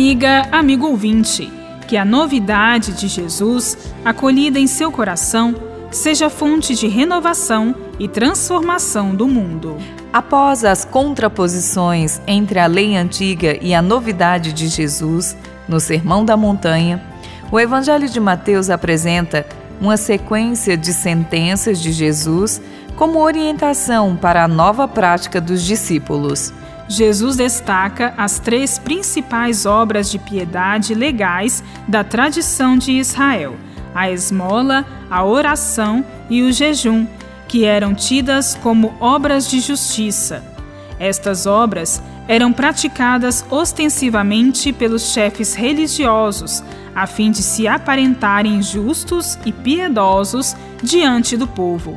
Amiga, amigo ouvinte, que a novidade de Jesus, acolhida em seu coração, seja fonte de renovação e transformação do mundo. Após as contraposições entre a lei antiga e a novidade de Jesus, no Sermão da Montanha, o Evangelho de Mateus apresenta uma sequência de sentenças de Jesus como orientação para a nova prática dos discípulos. Jesus destaca as três principais obras de piedade legais da tradição de Israel: a esmola, a oração e o jejum que eram tidas como obras de justiça. Estas obras eram praticadas ostensivamente pelos chefes religiosos, a fim de se aparentarem justos e piedosos diante do povo.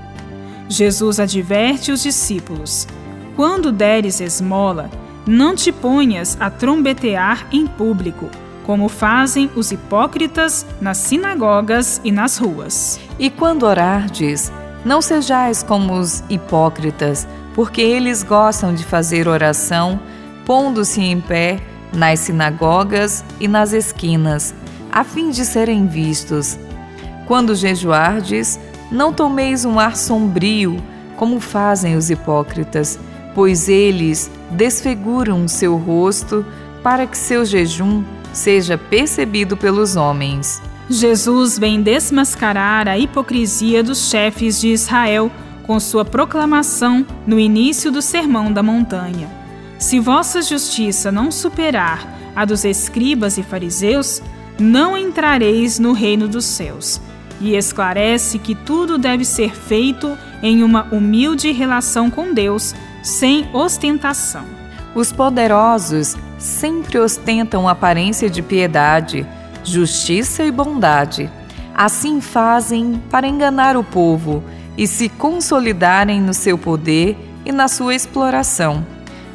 Jesus adverte os discípulos: Quando deres esmola, não te ponhas a trombetear em público, como fazem os hipócritas nas sinagogas e nas ruas. E quando orardes, não sejais como os hipócritas, porque eles gostam de fazer oração, pondo-se em pé nas sinagogas e nas esquinas, a fim de serem vistos. Quando jejuardes, não tomeis um ar sombrio, como fazem os hipócritas, pois eles desfiguram seu rosto para que seu jejum seja percebido pelos homens. Jesus vem desmascarar a hipocrisia dos chefes de Israel com sua proclamação no início do Sermão da Montanha. Se vossa justiça não superar a dos escribas e fariseus, não entrareis no reino dos céus. E esclarece que tudo deve ser feito em uma humilde relação com Deus, sem ostentação. Os poderosos sempre ostentam aparência de piedade justiça e bondade. Assim fazem para enganar o povo e se consolidarem no seu poder e na sua exploração.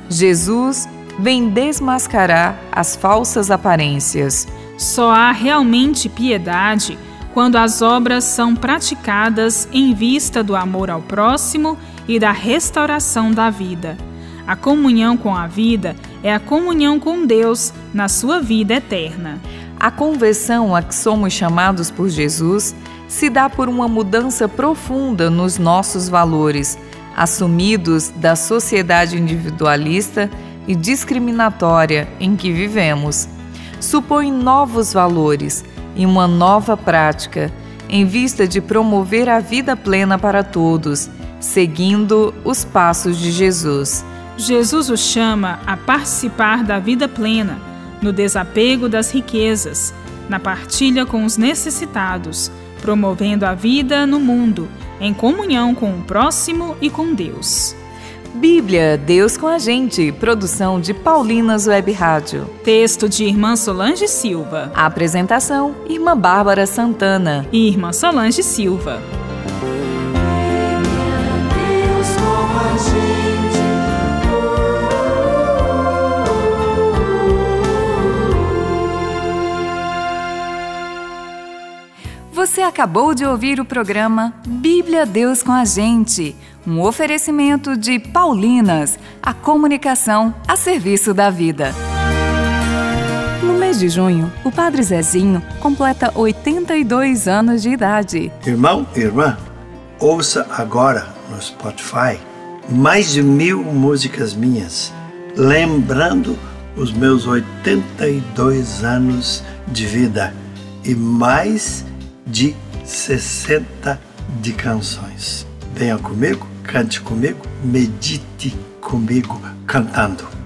Jesus vem desmascarar as falsas aparências. Só há realmente piedade quando as obras são praticadas em vista do amor ao próximo e da restauração da vida. A comunhão com a vida é a comunhão com Deus na sua vida eterna. A conversão a que somos chamados por Jesus se dá por uma mudança profunda nos nossos valores, assumidos da sociedade individualista e discriminatória em que vivemos. Supõe novos valores e uma nova prática, em vista de promover a vida plena para todos, seguindo os passos de Jesus. Jesus o chama a participar da vida plena no desapego das riquezas, na partilha com os necessitados, promovendo a vida no mundo, em comunhão com o próximo e com Deus. Bíblia, Deus com a gente. Produção de Paulinas Web Rádio. Texto de Irmã Solange Silva. Apresentação: Irmã Bárbara Santana e Irmã Solange Silva. Você acabou de ouvir o programa Bíblia Deus com a Gente, um oferecimento de Paulinas, a comunicação a serviço da vida. No mês de junho, o Padre Zezinho completa 82 anos de idade. Irmão, irmã, ouça agora no Spotify mais de mil músicas minhas, lembrando os meus 82 anos de vida e mais de 60 de canções. Venha comigo, cante comigo, medite comigo cantando.